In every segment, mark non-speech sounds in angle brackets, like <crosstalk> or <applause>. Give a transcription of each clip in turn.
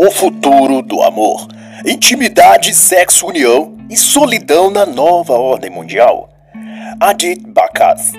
O futuro do amor. Intimidade, sexo, união e solidão na nova ordem mundial. Adit Bakaz.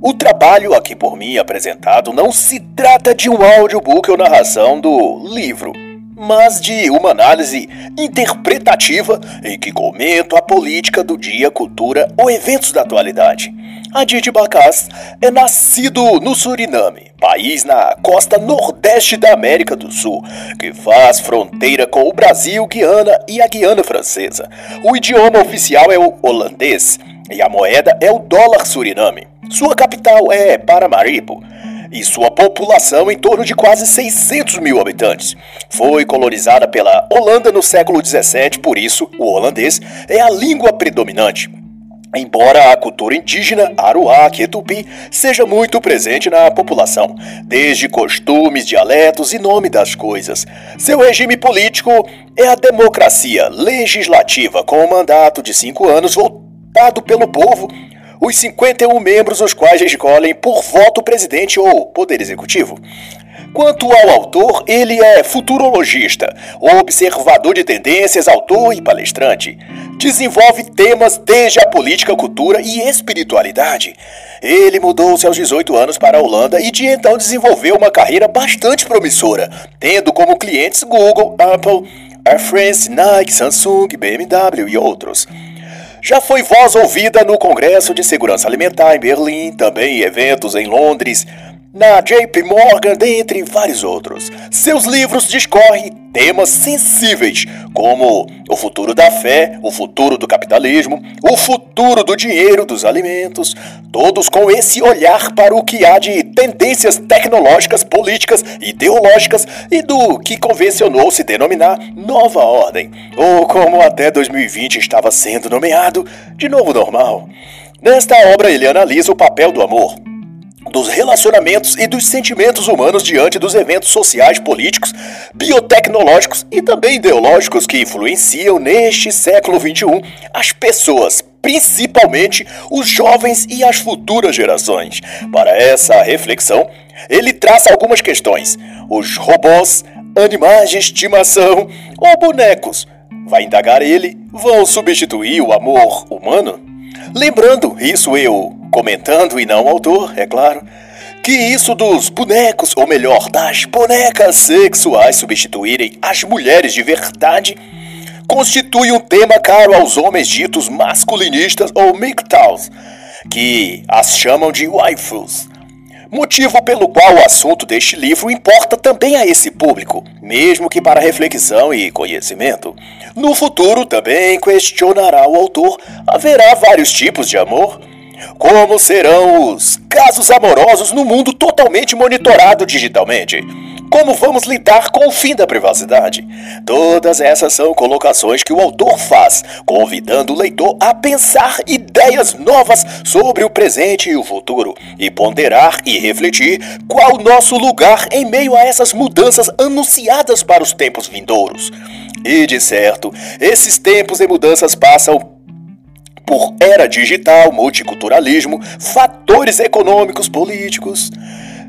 O trabalho aqui por mim apresentado não se trata de um audiobook ou narração do livro, mas de uma análise interpretativa em que comento a política do dia, cultura ou eventos da atualidade. Adit Bakaz é nascido no Suriname, país na costa nordeste da América do Sul, que faz fronteira com o Brasil, Guiana e a Guiana Francesa. O idioma oficial é o holandês e a moeda é o dólar Suriname. Sua capital é Paramaribo e sua população em torno de quase 600 mil habitantes. Foi colonizada pela Holanda no século 17, por isso o holandês é a língua predominante. Embora a cultura indígena, Aruac e Tupi, seja muito presente na população, desde costumes, dialetos e nome das coisas. Seu regime político é a democracia legislativa, com um mandato de cinco anos votado pelo povo os 51 membros os quais escolhem por voto presidente ou poder executivo. Quanto ao autor, ele é futurologista, observador de tendências, autor e palestrante. Desenvolve temas desde a política, cultura e espiritualidade. Ele mudou-se aos 18 anos para a Holanda e de então desenvolveu uma carreira bastante promissora, tendo como clientes Google, Apple, Air France, Nike, Samsung, BMW e outros. Já foi voz ouvida no Congresso de Segurança Alimentar em Berlim, também em eventos em Londres, na JP Morgan, dentre vários outros. Seus livros discorrem temas sensíveis, como o futuro da fé, o futuro do capitalismo, o futuro do dinheiro, dos alimentos, todos com esse olhar para o que há de tendências tecnológicas, políticas, ideológicas e do que convencionou se denominar nova ordem, ou como até 2020 estava sendo nomeado de novo normal. Nesta obra, ele analisa o papel do amor, dos relacionamentos e dos sentimentos humanos diante dos eventos sociais, políticos, biotecnológicos e também ideológicos que influenciam neste século XXI as pessoas, principalmente os jovens e as futuras gerações. Para essa reflexão, ele traça algumas questões: os robôs, animais de estimação ou bonecos. Vai indagar ele, vão substituir o amor humano? Lembrando, isso eu comentando e não o autor, é claro, que isso dos bonecos, ou melhor, das bonecas sexuais substituírem as mulheres de verdade, constitui um tema caro aos homens ditos masculinistas ou MGTOWs, que as chamam de waifus. Motivo pelo qual o assunto deste livro importa também a esse público, mesmo que para reflexão e conhecimento. No futuro, também questionará o autor: haverá vários tipos de amor? Como serão os casos amorosos no mundo totalmente monitorado digitalmente? Como vamos lidar com o fim da privacidade? Todas essas são colocações que o autor faz, convidando o leitor a pensar ideias novas sobre o presente e o futuro, e ponderar e refletir qual o nosso lugar em meio a essas mudanças anunciadas para os tempos vindouros. E de certo, esses tempos e mudanças passam por era digital, multiculturalismo, fatores econômicos, políticos.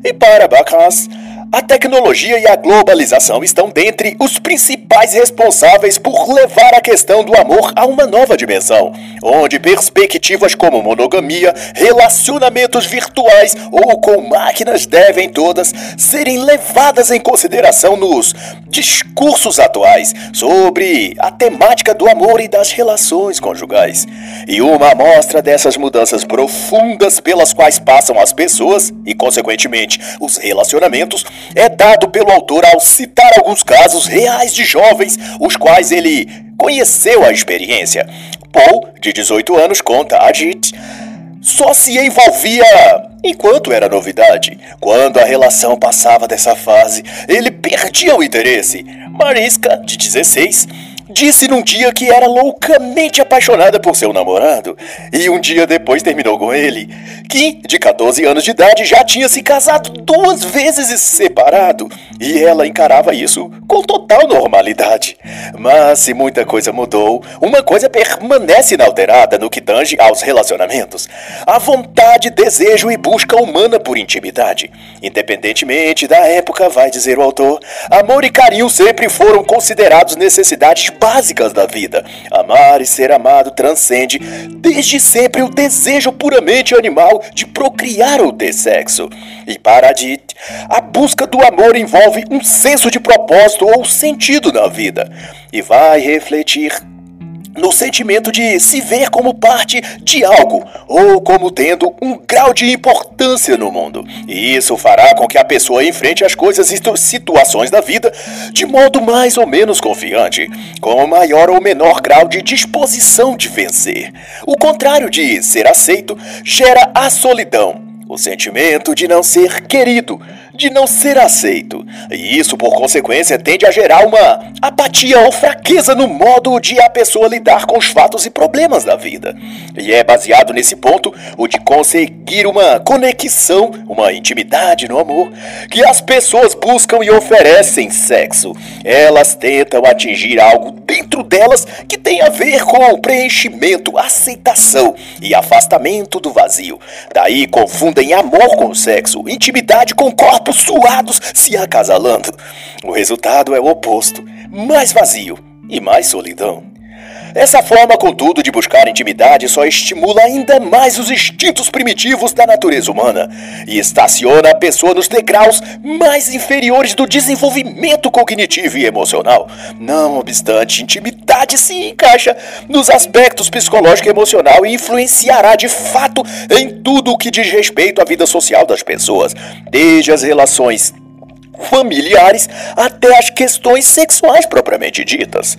E para Bacchus, a tecnologia e a globalização estão dentre os principais responsáveis por levar a questão do amor a uma nova dimensão, onde perspectivas como monogamia, relacionamentos virtuais ou com máquinas devem todas serem levadas em consideração nos discursos atuais sobre a temática do amor e das relações conjugais. E uma amostra dessas mudanças profundas pelas quais passam as pessoas e, consequentemente, os relacionamentos é dado pelo autor ao citar alguns casos reais de jovens, os quais ele conheceu a experiência. Paul, de 18 anos, conta a Jit, só se envolvia enquanto era novidade. Quando a relação passava dessa fase, ele perdia o interesse. Mariska, de 16, disse num dia que era loucamente apaixonada por seu namorado e um dia depois terminou com ele, que de 14 anos de idade já tinha se casado duas vezes e se separado, e ela encarava isso com total normalidade. Mas se muita coisa mudou, uma coisa permanece inalterada no que tange aos relacionamentos: a vontade, desejo e busca humana por intimidade. Independentemente da época, vai dizer o autor, amor e carinho sempre foram considerados necessidades básicas da vida. Amar e ser amado transcende desde sempre o desejo puramente animal de procriar ou ter sexo. E para Adit, a busca do amor envolve um senso de propósito ou sentido na vida e vai refletir no sentimento de se ver como parte de algo ou como tendo um grau de importância no mundo. E isso fará com que a pessoa enfrente as coisas e situações da vida de modo mais ou menos confiante, com maior ou menor grau de disposição de vencer. O contrário de ser aceito gera a solidão, o sentimento de não ser querido de não ser aceito. E isso, por consequência, tende a gerar uma apatia ou fraqueza no modo de a pessoa lidar com os fatos e problemas da vida. E é baseado nesse ponto o de conseguir uma conexão, uma intimidade no amor, que as pessoas buscam e oferecem sexo. Elas tentam atingir algo dentro delas que tem a ver com o preenchimento, aceitação e afastamento do vazio. Daí confundem amor com sexo, intimidade com corpo corpos suados se acasalando. O resultado é o oposto: mais vazio e mais solidão. Essa forma, contudo, de buscar intimidade só estimula ainda mais os instintos primitivos da natureza humana e estaciona a pessoa nos degraus mais inferiores do desenvolvimento cognitivo e emocional. Não obstante, intimidade se encaixa nos aspectos psicológico e emocional e influenciará de fato em tudo o que diz respeito à vida social das pessoas, desde as relações familiares até as questões sexuais propriamente ditas.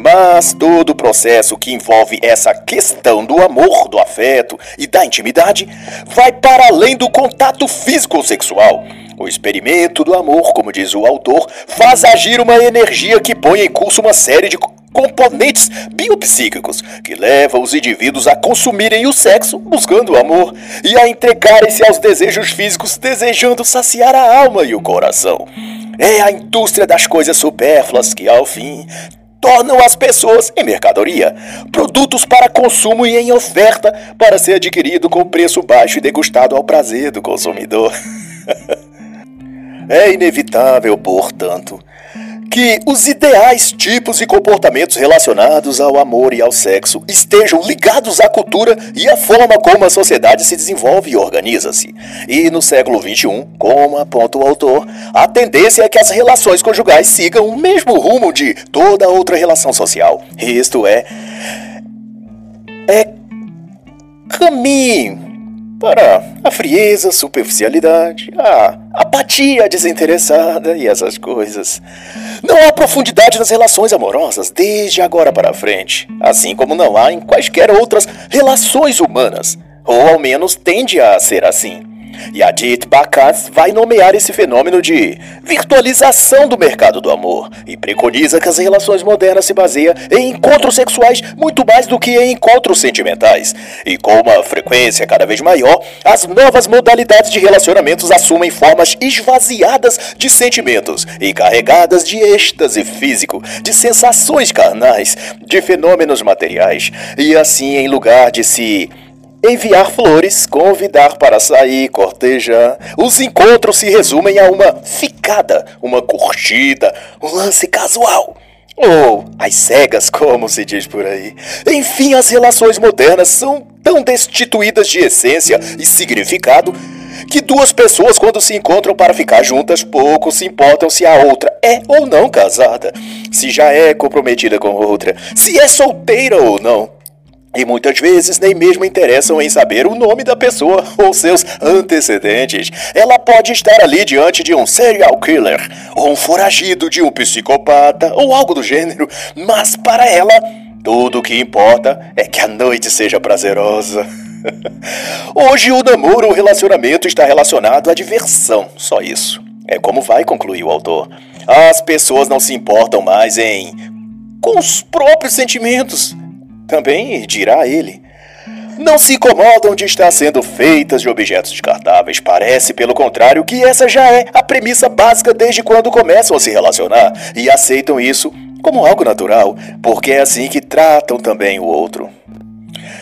Mas todo o processo que envolve essa questão do amor, do afeto e da intimidade vai para além do contato físico ou sexual. O experimento do amor, como diz o autor, faz agir uma energia que põe em curso uma série de componentes biopsíquicos que levam os indivíduos a consumirem o sexo buscando o amor e a entregarem-se aos desejos físicos desejando saciar a alma e o coração. É a indústria das coisas supérfluas que, ao fim, tornam as pessoas em mercadoria, produtos para consumo e em oferta para ser adquirido com preço baixo e degustado ao prazer do consumidor. <laughs> é inevitável, portanto, que os ideais, tipos e comportamentos relacionados ao amor e ao sexo estejam ligados à cultura e à forma como a sociedade se desenvolve e organiza-se. E no século XXI, como aponta o autor, a tendência é que as relações conjugais sigam o mesmo rumo de toda outra relação social. Isto é, é caminho para a frieza, superficialidade, a apatia desinteressada e essas coisas. Não há profundidade nas relações amorosas desde agora para frente, assim como não há em quaisquer outras relações humanas, ou ao menos tende a ser assim. E Adit Bakat vai nomear esse fenômeno de virtualização do mercado do amor e preconiza que as relações modernas se baseiam em encontros sexuais muito mais do que em encontros sentimentais. E com uma frequência cada vez maior, as novas modalidades de relacionamentos assumem formas esvaziadas de sentimentos e carregadas de êxtase físico, de sensações carnais, de fenômenos materiais. E assim, em lugar de se Enviar flores, convidar para sair, cortejar. Os encontros se resumem a uma ficada, uma curtida, um lance casual. Ou as cegas, como se diz por aí. Enfim, as relações modernas são tão destituídas de essência e significado que duas pessoas, quando se encontram para ficar juntas, pouco se importam se a outra é ou não casada, se já é comprometida com outra, se é solteira ou não. E muitas vezes nem mesmo interessam em saber o nome da pessoa <laughs> ou seus antecedentes. Ela pode estar ali diante de um serial killer, ou um foragido de um psicopata, ou algo do gênero, mas para ela, tudo o que importa é que a noite seja prazerosa. <laughs> Hoje o namoro ou relacionamento está relacionado à diversão, só isso. É como vai concluir o autor. As pessoas não se importam mais em com os próprios sentimentos. Também dirá ele. Não se incomodam de estar sendo feitas de objetos descartáveis. Parece, pelo contrário, que essa já é a premissa básica desde quando começam a se relacionar e aceitam isso como algo natural, porque é assim que tratam também o outro.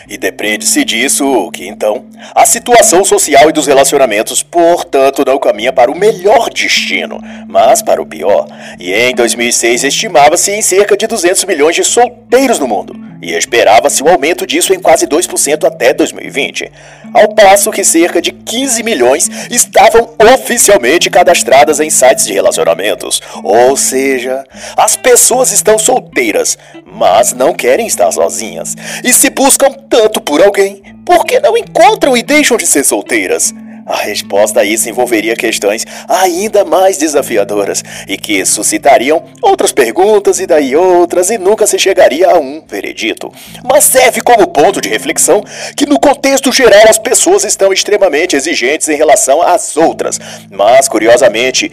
E depende-se disso que, então, a situação social e dos relacionamentos, portanto, não caminha para o melhor destino, mas para o pior. E em 2006 estimava-se em cerca de 200 milhões de solteiros no mundo e esperava-se um aumento disso em quase 2% até 2020, ao passo que cerca de 15 milhões estavam oficialmente cadastradas em sites de relacionamentos. Ou seja, as pessoas estão solteiras, mas não querem estar sozinhas, e se buscam tanto por alguém, porque não encontram e deixam de ser solteiras? A resposta a isso envolveria questões ainda mais desafiadoras e que suscitariam outras perguntas e daí outras e nunca se chegaria a um veredito. Mas serve como ponto de reflexão que no contexto geral as pessoas estão extremamente exigentes em relação às outras. Mas curiosamente,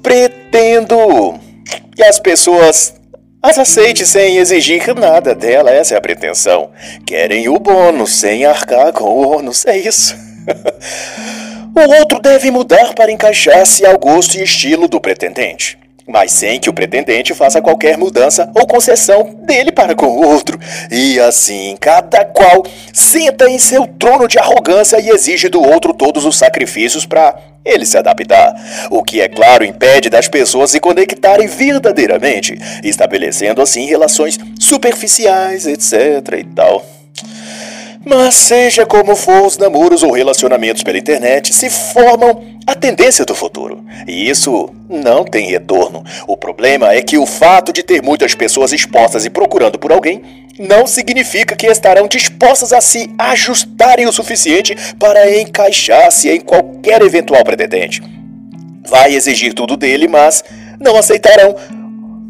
pretendo que as pessoas as aceite sem exigir nada dela, essa é a pretensão. Querem o bônus sem arcar com o ônus, é isso. <laughs> o outro deve mudar para encaixar-se ao gosto e estilo do pretendente, mas sem que o pretendente faça qualquer mudança ou concessão dele para com o outro. E assim, cada qual senta em seu trono de arrogância e exige do outro todos os sacrifícios para ele se adaptar, o que é claro impede das pessoas se conectarem verdadeiramente, estabelecendo assim relações superficiais, etc e tal. Mas seja como for, os namoros ou relacionamentos pela internet se formam a tendência do futuro. E isso não tem retorno. O problema é que o fato de ter muitas pessoas expostas e procurando por alguém não significa que estarão dispostas a se ajustarem o suficiente para encaixar-se em qualquer eventual pretendente. Vai exigir tudo dele, mas não aceitarão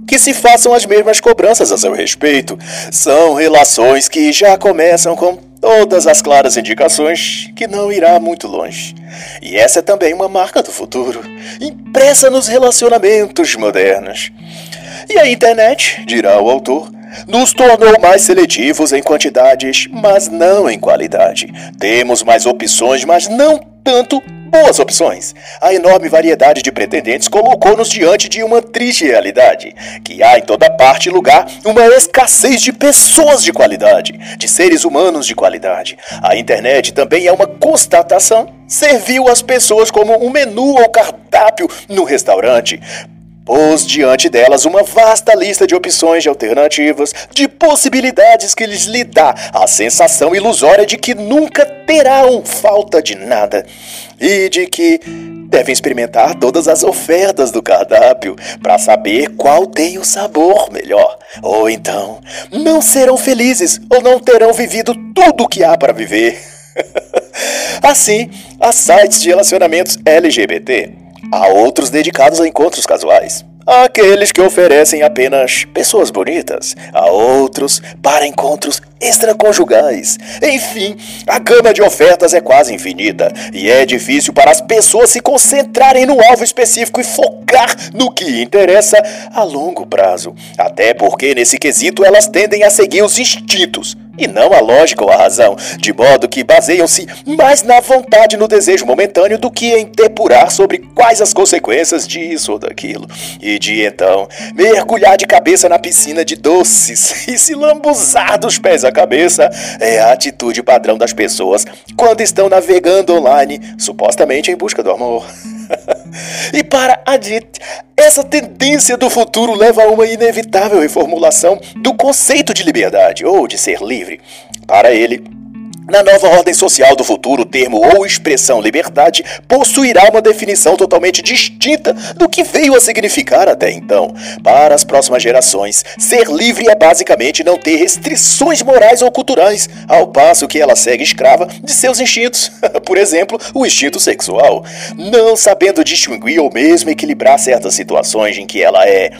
que se façam as mesmas cobranças a seu respeito. São relações que já começam com todas as claras indicações que não irá muito longe. E essa é também uma marca do futuro, impressa nos relacionamentos modernos. E a internet, dirá o autor, nos tornou mais seletivos em quantidades, mas não em qualidade. Temos mais opções, mas não tanto boas opções. A enorme variedade de pretendentes colocou-nos diante de uma triste realidade: que há em toda parte e lugar uma escassez de pessoas de qualidade, de seres humanos de qualidade. A internet também é uma constatação. Serviu as pessoas como um menu ou cardápio no restaurante pôs diante delas uma vasta lista de opções de alternativas, de possibilidades que lhes lhe dá a sensação ilusória de que nunca terão falta de nada e de que devem experimentar todas as ofertas do cardápio para saber qual tem o sabor melhor. Ou então, não serão felizes ou não terão vivido tudo o que há para viver. <laughs> assim, há sites de relacionamentos LGBT Há outros dedicados a encontros casuais. Há aqueles que oferecem apenas pessoas bonitas. Há outros para encontros extraconjugais. Enfim, a gama de ofertas é quase infinita e é difícil para as pessoas se concentrarem no alvo específico e focar no que interessa a longo prazo. Até porque, nesse quesito, elas tendem a seguir os instintos e não a lógica ou a razão, de modo que baseiam-se mais na vontade e no desejo momentâneo do que em depurar sobre quais as consequências disso ou daquilo, e de então mergulhar de cabeça na piscina de doces <laughs> e se lambuzar dos pés à cabeça é a atitude padrão das pessoas quando estão navegando online, supostamente em busca do amor. E para Adit, essa tendência do futuro leva a uma inevitável reformulação do conceito de liberdade ou de ser livre. Para ele, na nova ordem social do futuro, o termo ou expressão liberdade possuirá uma definição totalmente distinta do que veio a significar até então. Para as próximas gerações, ser livre é basicamente não ter restrições morais ou culturais, ao passo que ela segue escrava de seus instintos, <laughs> por exemplo, o instinto sexual, não sabendo distinguir ou mesmo equilibrar certas situações em que ela é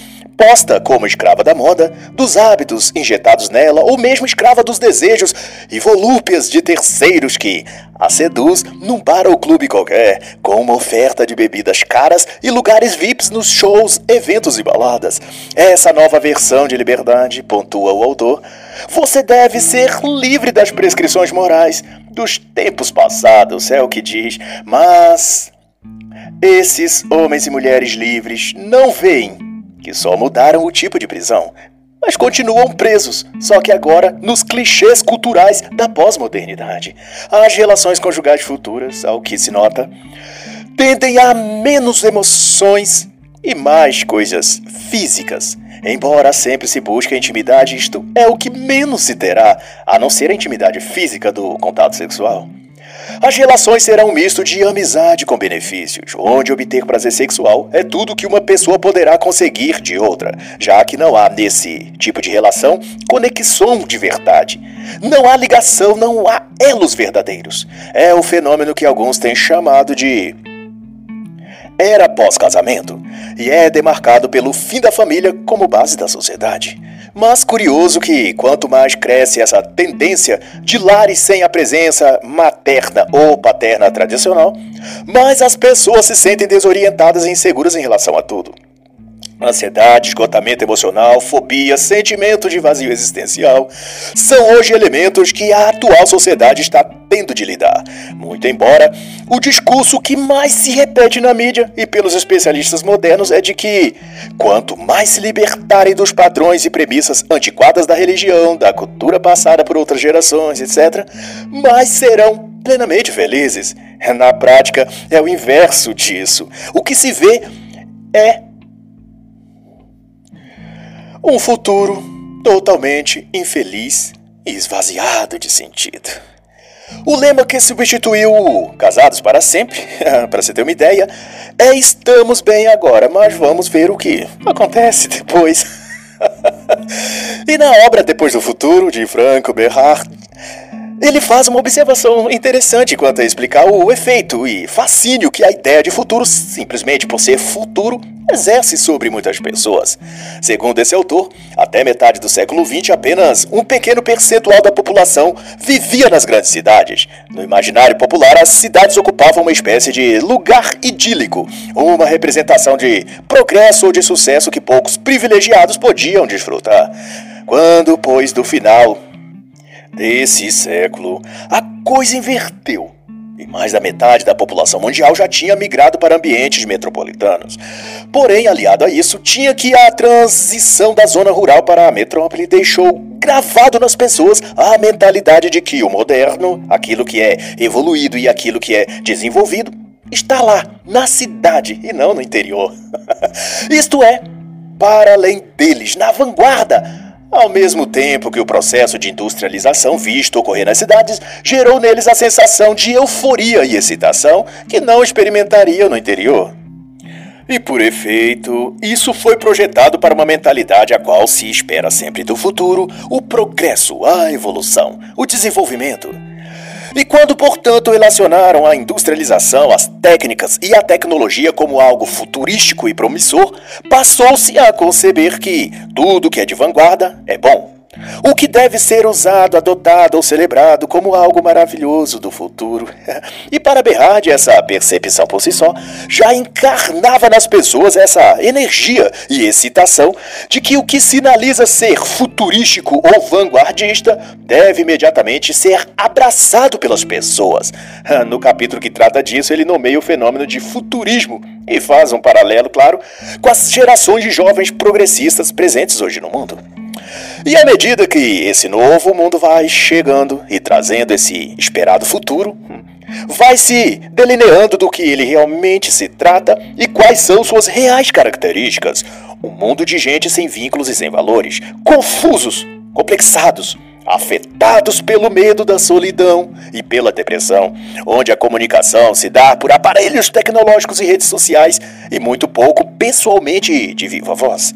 como escrava da moda, dos hábitos injetados nela, ou mesmo escrava dos desejos e volúpias de terceiros que a seduz num bar ou clube qualquer, com uma oferta de bebidas caras e lugares VIPs nos shows, eventos e baladas. Essa nova versão de liberdade, pontua o autor, você deve ser livre das prescrições morais dos tempos passados, é o que diz, mas esses homens e mulheres livres não veem que só mudaram o tipo de prisão, mas continuam presos, só que agora nos clichês culturais da pós-modernidade. As relações conjugais futuras, ao que se nota, tendem a menos emoções e mais coisas físicas. Embora sempre se busque a intimidade, isto é o que menos se terá, a não ser a intimidade física do contato sexual. As relações serão um misto de amizade com benefícios, onde obter prazer sexual é tudo que uma pessoa poderá conseguir de outra, já que não há nesse tipo de relação conexão de verdade. Não há ligação, não há elos verdadeiros. É o fenômeno que alguns têm chamado de era pós-casamento e é demarcado pelo fim da família como base da sociedade. Mas curioso que, quanto mais cresce essa tendência de lares sem a presença materna ou paterna tradicional, mais as pessoas se sentem desorientadas e inseguras em relação a tudo. Ansiedade, esgotamento emocional, fobia, sentimento de vazio existencial são hoje elementos que a atual sociedade está tendo de lidar. Muito embora o discurso que mais se repete na mídia e pelos especialistas modernos é de que quanto mais se libertarem dos padrões e premissas antiquadas da religião, da cultura passada por outras gerações, etc., mais serão plenamente felizes. Na prática, é o inverso disso. O que se vê é um futuro totalmente infeliz e esvaziado de sentido. O lema que substituiu Casados para Sempre, <laughs> para você ter uma ideia, é Estamos bem agora, mas vamos ver o que acontece depois. <laughs> e na obra Depois do Futuro, de Franco Berard, ele faz uma observação interessante quanto a explicar o efeito e fascínio que a ideia de futuro, simplesmente por ser futuro, exerce sobre muitas pessoas. Segundo esse autor, até metade do século XX, apenas um pequeno percentual da população vivia nas grandes cidades. No imaginário popular, as cidades ocupavam uma espécie de lugar idílico, uma representação de progresso ou de sucesso que poucos privilegiados podiam desfrutar. Quando, pois, do final desse século, a coisa inverteu. E mais da metade da população mundial já tinha migrado para ambientes metropolitanos. Porém, aliado a isso, tinha que a transição da zona rural para a metrópole deixou gravado nas pessoas a mentalidade de que o moderno, aquilo que é evoluído e aquilo que é desenvolvido, está lá, na cidade e não no interior. <laughs> Isto é, para além deles, na vanguarda, ao mesmo tempo que o processo de industrialização visto ocorrer nas cidades gerou neles a sensação de euforia e excitação que não experimentariam no interior. E por efeito, isso foi projetado para uma mentalidade a qual se espera sempre do futuro o progresso, a evolução, o desenvolvimento. E quando, portanto, relacionaram a industrialização, as técnicas e a tecnologia como algo futurístico e promissor, passou-se a conceber que tudo que é de vanguarda é bom. O que deve ser usado, adotado ou celebrado como algo maravilhoso do futuro. <laughs> E para Berard, essa percepção por si só já encarnava nas pessoas essa energia e excitação de que o que sinaliza ser futurístico ou vanguardista deve imediatamente ser abraçado pelas pessoas. <laughs> No capítulo que trata disso, ele nomeia o fenômeno de futurismo e faz um paralelo, claro, com as gerações de jovens progressistas presentes hoje no mundo. E à medida que esse novo mundo vai chegando e trazendo esse esperado futuro, vai se delineando do que ele realmente se trata e quais são suas reais características. Um mundo de gente sem vínculos e sem valores, confusos, complexados, afetados pelo medo da solidão e pela depressão, onde a comunicação se dá por aparelhos tecnológicos e redes sociais e muito pouco pessoalmente de viva voz.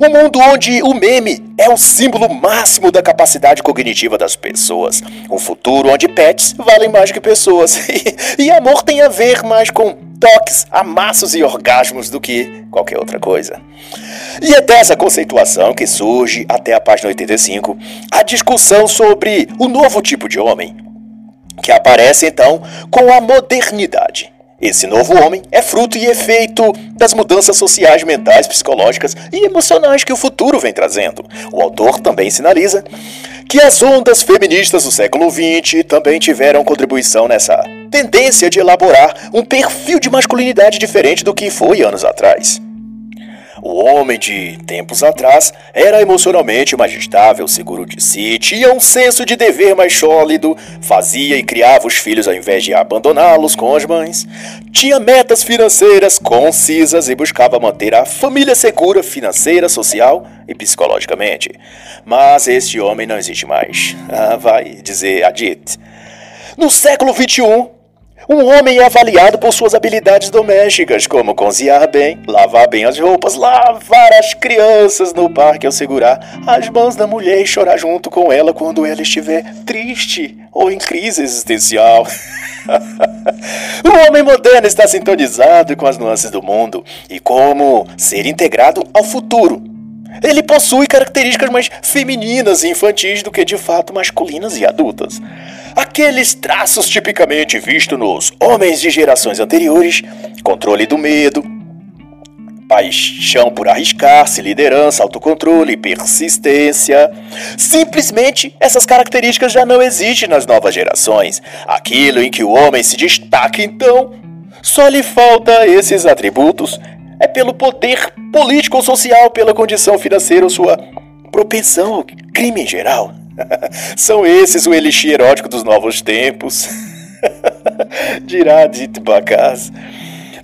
Um mundo onde o meme é o símbolo máximo da capacidade cognitiva das pessoas. Um futuro onde pets valem mais que pessoas. <laughs> e amor tem a ver mais com toques, amassos e orgasmos do que qualquer outra coisa. E é dessa conceituação que surge, até a página 85, a discussão sobre o novo tipo de homem, que aparece então com a modernidade. Esse novo homem é fruto e efeito das mudanças sociais, mentais, psicológicas e emocionais que o futuro vem trazendo. O autor também sinaliza que as ondas feministas do século XX também tiveram contribuição nessa tendência de elaborar um perfil de masculinidade diferente do que foi anos atrás. O homem de tempos atrás era emocionalmente mais estável, seguro de si, tinha um senso de dever mais sólido, fazia e criava os filhos ao invés de abandoná-los com as mães, tinha metas financeiras concisas e buscava manter a família segura financeira, social e psicologicamente. Mas este homem não existe mais. Ah, vai dizer Adit. No século XXI, um homem é avaliado por suas habilidades domésticas, como cozinhar bem, lavar bem as roupas, lavar as crianças no parque ao segurar as mãos da mulher e chorar junto com ela quando ela estiver triste ou em crise existencial. o <laughs> homem moderno está sintonizado com as nuances do mundo e como ser integrado ao futuro. Ele possui características mais femininas e infantis do que de fato masculinas e adultas. Aqueles traços tipicamente vistos nos homens de gerações anteriores: controle do medo, paixão por arriscar-se, liderança, autocontrole, persistência. Simplesmente essas características já não existem nas novas gerações. Aquilo em que o homem se destaca, então, só lhe falta esses atributos. É pelo poder político ou social, pela condição financeira ou sua propensão ao crime em geral. <laughs> São esses o elixir erótico dos novos tempos. <laughs> Dirá Dito Bacaz.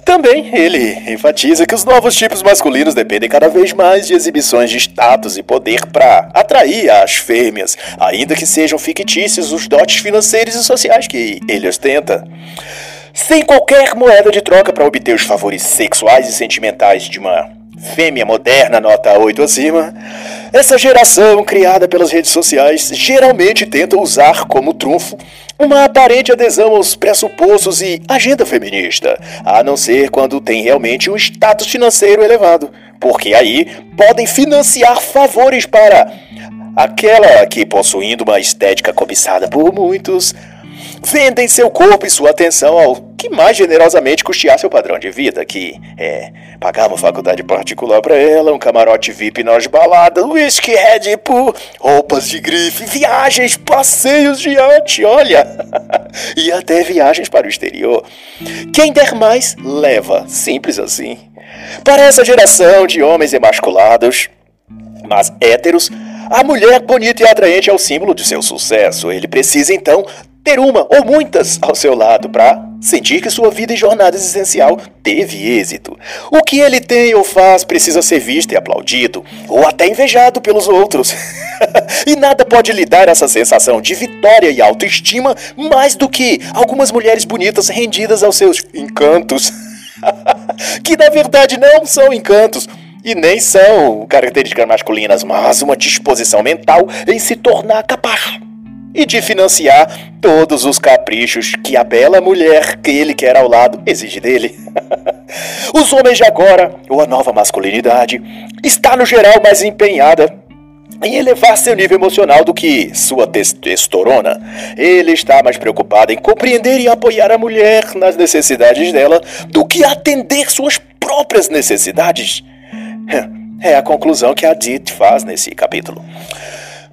Também ele enfatiza que os novos tipos masculinos dependem cada vez mais de exibições de status e poder para atrair as fêmeas, ainda que sejam fictícios os dotes financeiros e sociais que ele ostenta. Sem qualquer moeda de troca para obter os favores sexuais e sentimentais de uma fêmea moderna nota 8 acima, essa geração criada pelas redes sociais geralmente tenta usar como trunfo uma aparente adesão aos pressupostos e agenda feminista, a não ser quando tem realmente um status financeiro elevado, porque aí podem financiar favores para aquela que, possuindo uma estética cobiçada por muitos, vendem seu corpo e sua atenção ao que mais generosamente custear seu padrão de vida, que é pagar uma faculdade particular para ela, um camarote VIP nas baladas, whisky Red Bull, roupas de grife, viagens, passeios de arte, olha, <laughs> e até viagens para o exterior. Quem der mais, leva, simples assim. Para essa geração de homens emasculados, mas héteros, a mulher bonita e atraente é o símbolo de seu sucesso. Ele precisa então ter uma ou muitas ao seu lado para sentir que sua vida e jornada existencial teve êxito. O que ele tem ou faz precisa ser visto e aplaudido, ou até invejado pelos outros. <laughs> e nada pode lhe dar essa sensação de vitória e autoestima mais do que algumas mulheres bonitas rendidas aos seus encantos. <laughs> que na verdade não são encantos, e nem são características masculinas, mas uma disposição mental em se tornar capaz e de financiar todos os caprichos que a bela mulher que ele quer ao lado exige dele. <laughs> os homens de agora, ou a nova masculinidade, está no geral mais empenhada em elevar seu nível emocional do que sua testosterona. Ele está mais preocupado em compreender e apoiar a mulher nas necessidades dela do que atender suas próprias necessidades. <laughs> É a conclusão que a Dit faz nesse capítulo.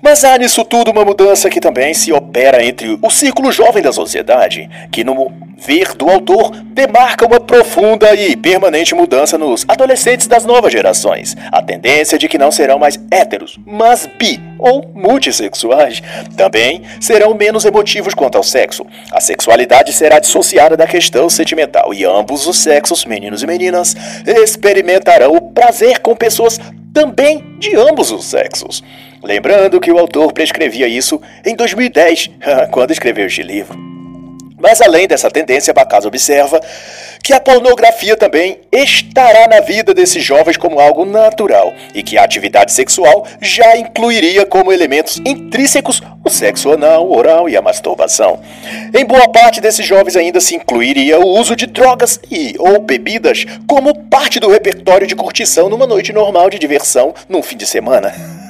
Mas há nisso tudo uma mudança que também se opera entre o círculo jovem da sociedade, que no ver do autor demarca uma profunda e permanente mudança nos adolescentes das novas gerações. A tendência de que não serão mais héteros, mas bi ou multissexuais. Também serão menos emotivos quanto ao sexo. A sexualidade será dissociada da questão sentimental e ambos os sexos, meninos e meninas, experimentarão o prazer com pessoas também de ambos os sexos. Lembrando que o autor prescrevia isso em 2010, <laughs> quando escreveu este livro. Mas além dessa tendência, Bacasa observa que a pornografia também estará na vida desses jovens como algo natural e que a atividade sexual já incluiria como elementos intrínsecos o sexo anal, oral e a masturbação. Em boa parte desses jovens ainda se incluiria o uso de drogas e ou bebidas como parte do repertório de curtição numa noite normal de diversão num fim de semana. <laughs>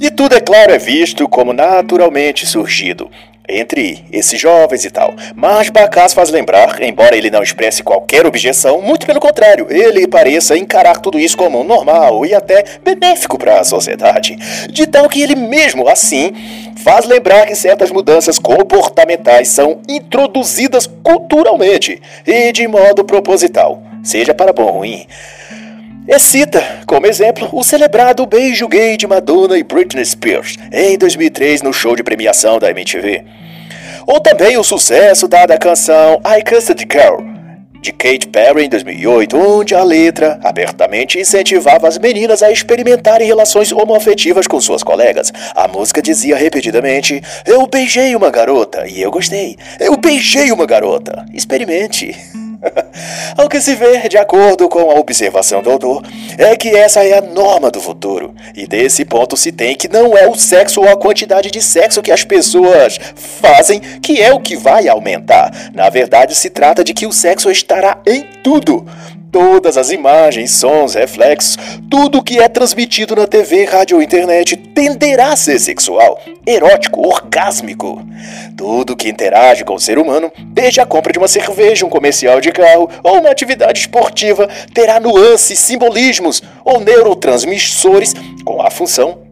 e tudo, é claro, é visto como naturalmente surgido entre esses jovens e tal. Mas Bacas faz lembrar, embora ele não expresse qualquer objeção, muito pelo contrário, ele pareça encarar tudo isso como normal e até benéfico para a sociedade. De tal que ele mesmo, assim, faz lembrar que certas mudanças comportamentais são introduzidas culturalmente e de modo proposital, seja para bom ou ruim. E cita, como exemplo, o celebrado beijo gay de Madonna e Britney Spears em 2003 no show de premiação da MTV. Ou também o sucesso dada à canção I the Girl, de Kate Perry em 2008, onde a letra abertamente incentivava as meninas a experimentarem relações homoafetivas com suas colegas. A música dizia repetidamente: Eu beijei uma garota e eu gostei. Eu beijei uma garota. Experimente. Ao que se vê, de acordo com a observação do autor, é que essa é a norma do futuro. E desse ponto se tem que não é o sexo ou a quantidade de sexo que as pessoas fazem que é o que vai aumentar. Na verdade, se trata de que o sexo estará em tudo. Todas as imagens, sons, reflexos, tudo que é transmitido na TV, rádio ou internet tenderá a ser sexual, erótico, orgásmico. Tudo que interage com o ser humano, desde a compra de uma cerveja, um comercial de carro ou uma atividade esportiva, terá nuances, simbolismos ou neurotransmissores com a função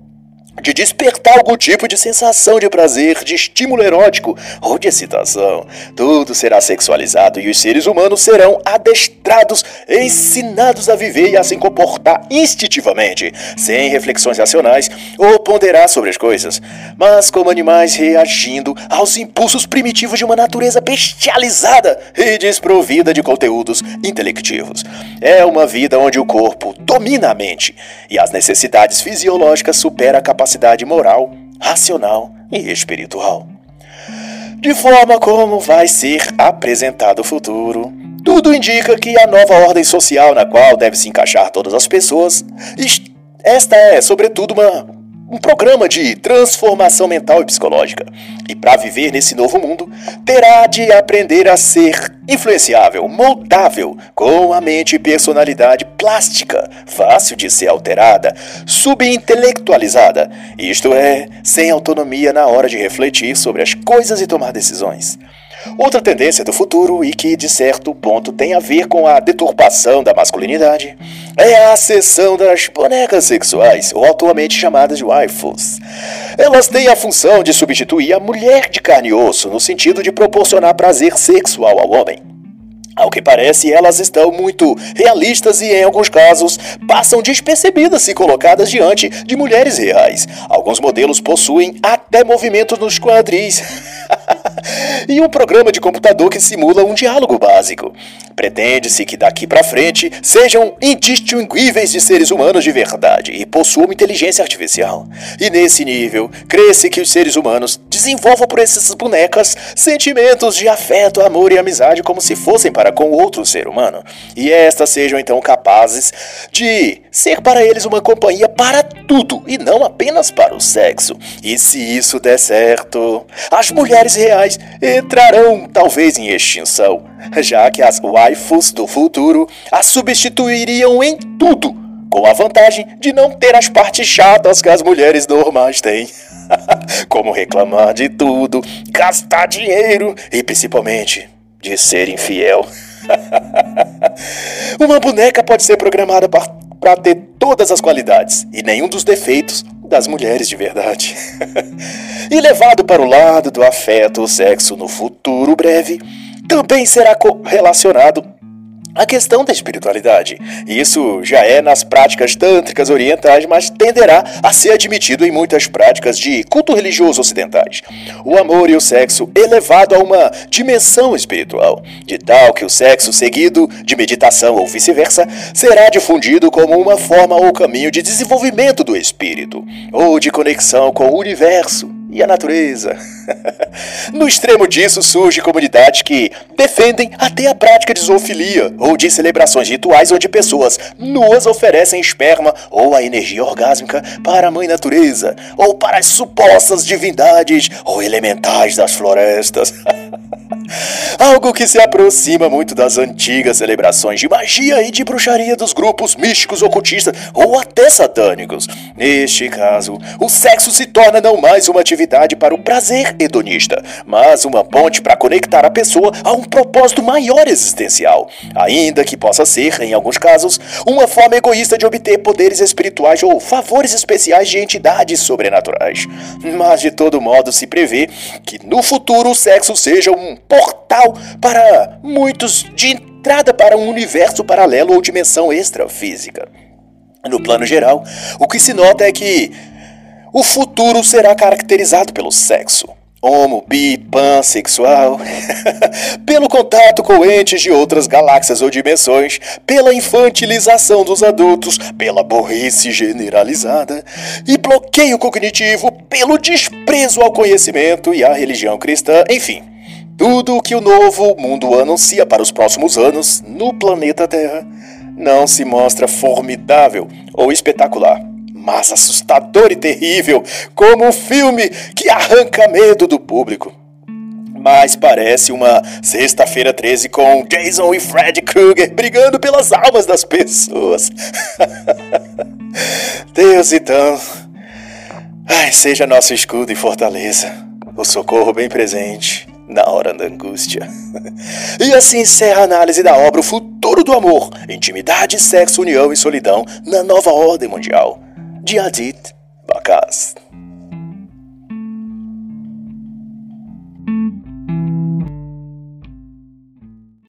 de despertar algum tipo de sensação de prazer, de estímulo erótico ou de excitação. Tudo será sexualizado e os seres humanos serão adestrados, ensinados a viver e a se comportar instintivamente, sem reflexões racionais ou ponderar sobre as coisas, mas como animais reagindo aos impulsos primitivos de uma natureza bestializada e desprovida de conteúdos intelectivos. É uma vida onde o corpo domina a mente e as necessidades fisiológicas superam a capacidade capacidade moral, racional e espiritual. De forma como vai ser apresentado o futuro, tudo indica que a nova ordem social na qual deve se encaixar todas as pessoas, esta é, sobretudo, uma um programa de transformação mental e psicológica. E para viver nesse novo mundo, terá de aprender a ser influenciável, moldável, com a mente e personalidade plástica, fácil de ser alterada, subintelectualizada, isto é, sem autonomia na hora de refletir sobre as coisas e tomar decisões. Outra tendência do futuro, e que de certo ponto tem a ver com a deturpação da masculinidade, é a acessão das bonecas sexuais, ou atualmente chamadas de waifus. Elas têm a função de substituir a mulher de carne e osso, no sentido de proporcionar prazer sexual ao homem. Ao que parece, elas estão muito realistas e, em alguns casos, passam despercebidas se colocadas diante de mulheres reais. Alguns modelos possuem até movimentos nos quadris. <laughs> e um programa de computador que simula um diálogo básico. Pretende-se que daqui para frente sejam indistinguíveis de seres humanos de verdade e possuam inteligência artificial. E nesse nível, cresce que os seres humanos desenvolvam por essas bonecas sentimentos de afeto, amor e amizade como se fossem para com outro ser humano. E estas sejam então capazes de ser para eles uma companhia para tudo e não apenas para o sexo. E se isso der certo, as mulheres reais entrarão talvez em extinção, <laughs> já que as waifus do futuro as substituiriam em tudo, com a vantagem de não ter as partes chatas que as mulheres normais têm. <laughs> Como reclamar de tudo, gastar dinheiro e principalmente de ser infiel. <laughs> Uma boneca pode ser programada para ter todas as qualidades e nenhum dos defeitos das mulheres de verdade. e levado para o lado do afeto, o sexo no futuro breve também será relacionado a questão da espiritualidade. Isso já é nas práticas tântricas orientais, mas tenderá a ser admitido em muitas práticas de culto religioso ocidentais. O amor e o sexo elevado a uma dimensão espiritual, de tal que o sexo seguido de meditação ou vice-versa será difundido como uma forma ou caminho de desenvolvimento do espírito, ou de conexão com o universo e a natureza. No extremo disso surge comunidades que defendem até a prática de zoofilia ou de celebrações rituais onde pessoas nuas oferecem esperma ou a energia orgásmica para a mãe natureza ou para as supostas divindades ou elementais das florestas. <laughs> Algo que se aproxima muito das antigas celebrações de magia e de bruxaria dos grupos místicos ocultistas ou até satânicos. Neste caso, o sexo se torna não mais uma atividade para o prazer hedonista, mas uma ponte para conectar a pessoa a um propósito maior existencial, ainda que possa ser, em alguns casos, uma forma egoísta de obter poderes espirituais ou favores especiais de entidades sobrenaturais. Mas de todo modo se prevê que no futuro o sexo seja um portal para muitos de entrada para um universo paralelo ou dimensão extrafísica. No plano geral, o que se nota é que o futuro será caracterizado pelo sexo. Homo, bi, pansexual, <laughs> pelo contato com entes de outras galáxias ou dimensões, pela infantilização dos adultos, pela burrice generalizada e bloqueio cognitivo, pelo desprezo ao conhecimento e à religião cristã, enfim. Tudo o que o novo mundo anuncia para os próximos anos no planeta Terra não se mostra formidável ou espetacular, mas assustador e terrível, como um filme que arranca medo do público. Mas parece uma sexta-feira 13 com Jason e Fred Krueger brigando pelas almas das pessoas. <laughs> Deus então, ai, seja nosso escudo e fortaleza, o socorro bem presente na hora da angústia. <laughs> e assim encerra a análise da obra O Futuro do Amor, Intimidade, Sexo, União e Solidão na Nova Ordem Mundial, de Adit Bakas.